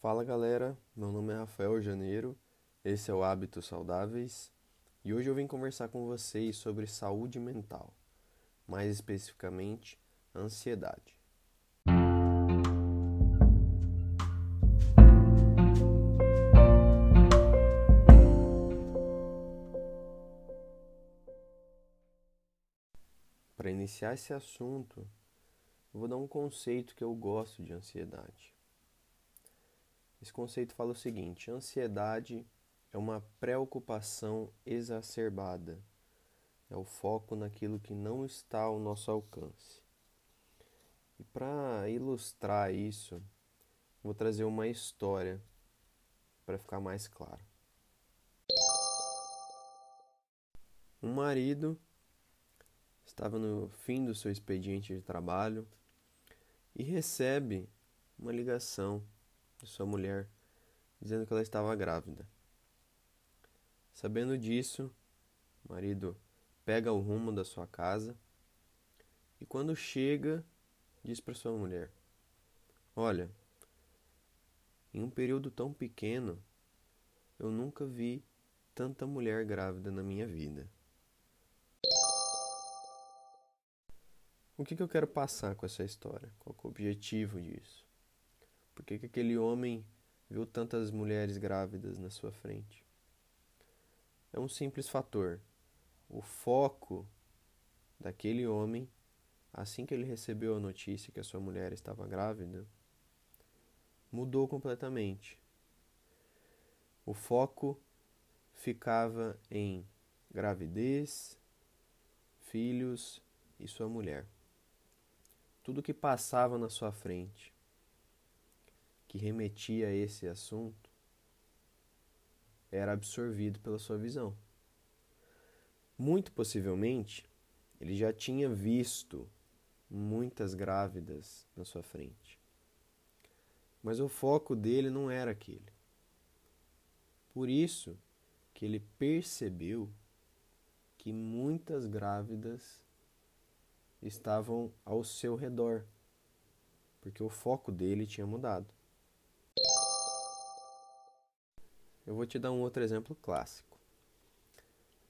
Fala galera, meu nome é Rafael Janeiro, esse é o Hábitos Saudáveis e hoje eu vim conversar com vocês sobre saúde mental, mais especificamente ansiedade. Para iniciar esse assunto, eu vou dar um conceito que eu gosto de ansiedade. Esse conceito fala o seguinte: ansiedade é uma preocupação exacerbada, é o foco naquilo que não está ao nosso alcance. E para ilustrar isso, vou trazer uma história para ficar mais claro. Um marido estava no fim do seu expediente de trabalho e recebe uma ligação de sua mulher dizendo que ela estava grávida. Sabendo disso, o marido pega o rumo da sua casa e quando chega, diz para sua mulher: Olha, em um período tão pequeno, eu nunca vi tanta mulher grávida na minha vida. O que, que eu quero passar com essa história? Qual é o objetivo disso? Por que, que aquele homem viu tantas mulheres grávidas na sua frente? É um simples fator. O foco daquele homem, assim que ele recebeu a notícia que a sua mulher estava grávida, mudou completamente. O foco ficava em gravidez, filhos e sua mulher tudo que passava na sua frente que remetia a esse assunto era absorvido pela sua visão. Muito possivelmente, ele já tinha visto muitas grávidas na sua frente. Mas o foco dele não era aquele. Por isso que ele percebeu que muitas grávidas estavam ao seu redor, porque o foco dele tinha mudado. Eu vou te dar um outro exemplo clássico.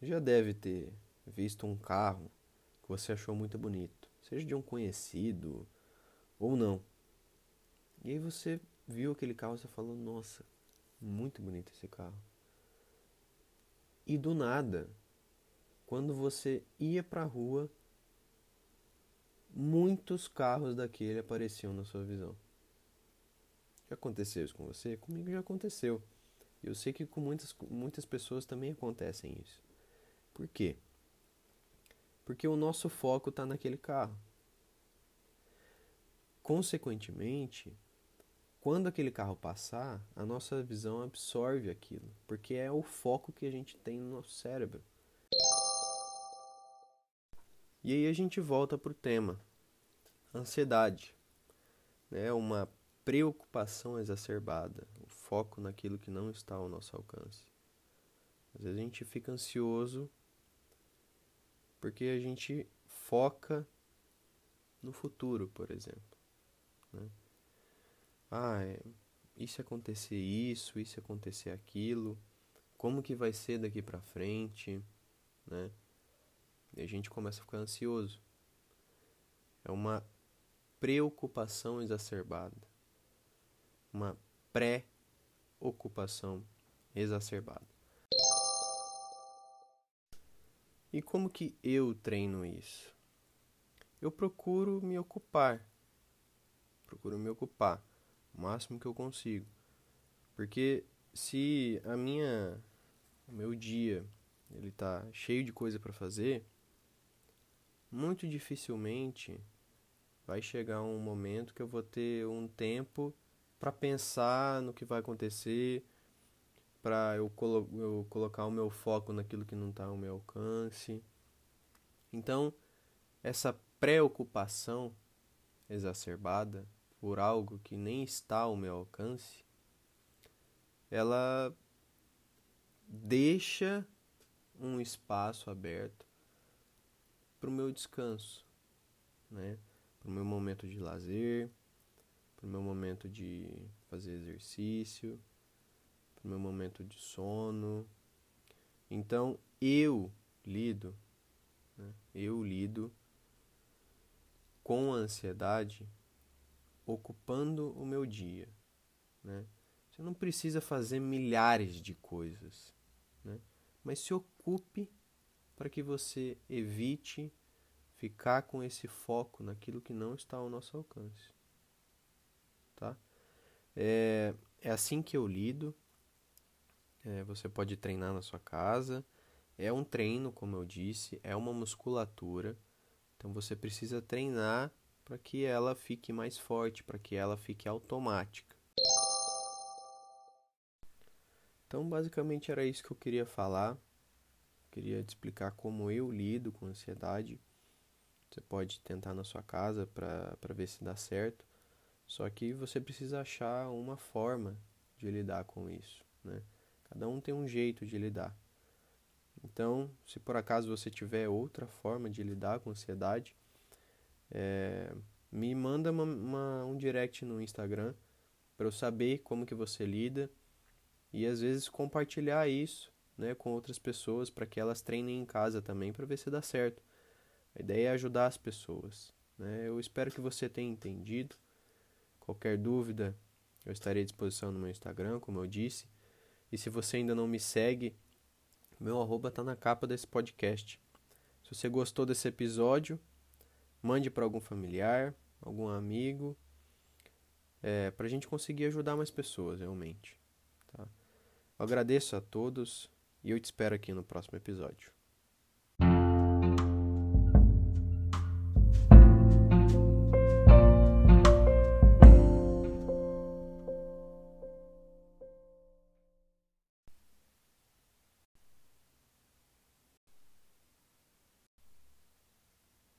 Já deve ter visto um carro que você achou muito bonito, seja de um conhecido ou não. E aí você viu aquele carro e você falou: Nossa, muito bonito esse carro. E do nada, quando você ia para a rua, muitos carros daquele apareciam na sua visão. Já aconteceu isso com você? Comigo já aconteceu. Eu sei que com muitas, muitas pessoas também acontecem isso. Por quê? Porque o nosso foco está naquele carro. Consequentemente, quando aquele carro passar, a nossa visão absorve aquilo, porque é o foco que a gente tem no nosso cérebro. E aí a gente volta para o tema ansiedade, né? uma preocupação exacerbada, foco naquilo que não está ao nosso alcance. Às vezes a gente fica ansioso porque a gente foca no futuro, por exemplo. Né? Ah, é, e se acontecer isso, e se acontecer aquilo, como que vai ser daqui para frente, né? E a gente começa a ficar ansioso. É uma preocupação exacerbada, uma pré-ocupação exacerbada. E como que eu treino isso? Eu procuro me ocupar. Procuro me ocupar o máximo que eu consigo. Porque se a minha o meu dia ele tá cheio de coisa para fazer, muito dificilmente vai chegar um momento que eu vou ter um tempo para pensar no que vai acontecer, para eu, colo eu colocar o meu foco naquilo que não está ao meu alcance. Então, essa preocupação exacerbada por algo que nem está ao meu alcance, ela deixa um espaço aberto para o meu descanso, né? para o meu momento de lazer, para o meu momento de fazer exercício, para o meu momento de sono. Então eu lido, né? eu lido com a ansiedade ocupando o meu dia. Né? Você não precisa fazer milhares de coisas, né? mas se ocupe para que você evite ficar com esse foco naquilo que não está ao nosso alcance. É, é assim que eu lido. É, você pode treinar na sua casa. É um treino, como eu disse, é uma musculatura. Então você precisa treinar para que ela fique mais forte, para que ela fique automática. Então, basicamente era isso que eu queria falar. Queria te explicar como eu lido com ansiedade. Você pode tentar na sua casa para ver se dá certo. Só que você precisa achar uma forma de lidar com isso. Né? Cada um tem um jeito de lidar. Então, se por acaso você tiver outra forma de lidar com ansiedade, é, me manda uma, uma, um direct no Instagram para eu saber como que você lida e às vezes compartilhar isso né, com outras pessoas para que elas treinem em casa também para ver se dá certo. A ideia é ajudar as pessoas. Né? Eu espero que você tenha entendido. Qualquer dúvida, eu estarei à disposição no meu Instagram, como eu disse. E se você ainda não me segue, meu arroba está na capa desse podcast. Se você gostou desse episódio, mande para algum familiar, algum amigo, é, para a gente conseguir ajudar mais pessoas, realmente. Tá? Eu agradeço a todos e eu te espero aqui no próximo episódio.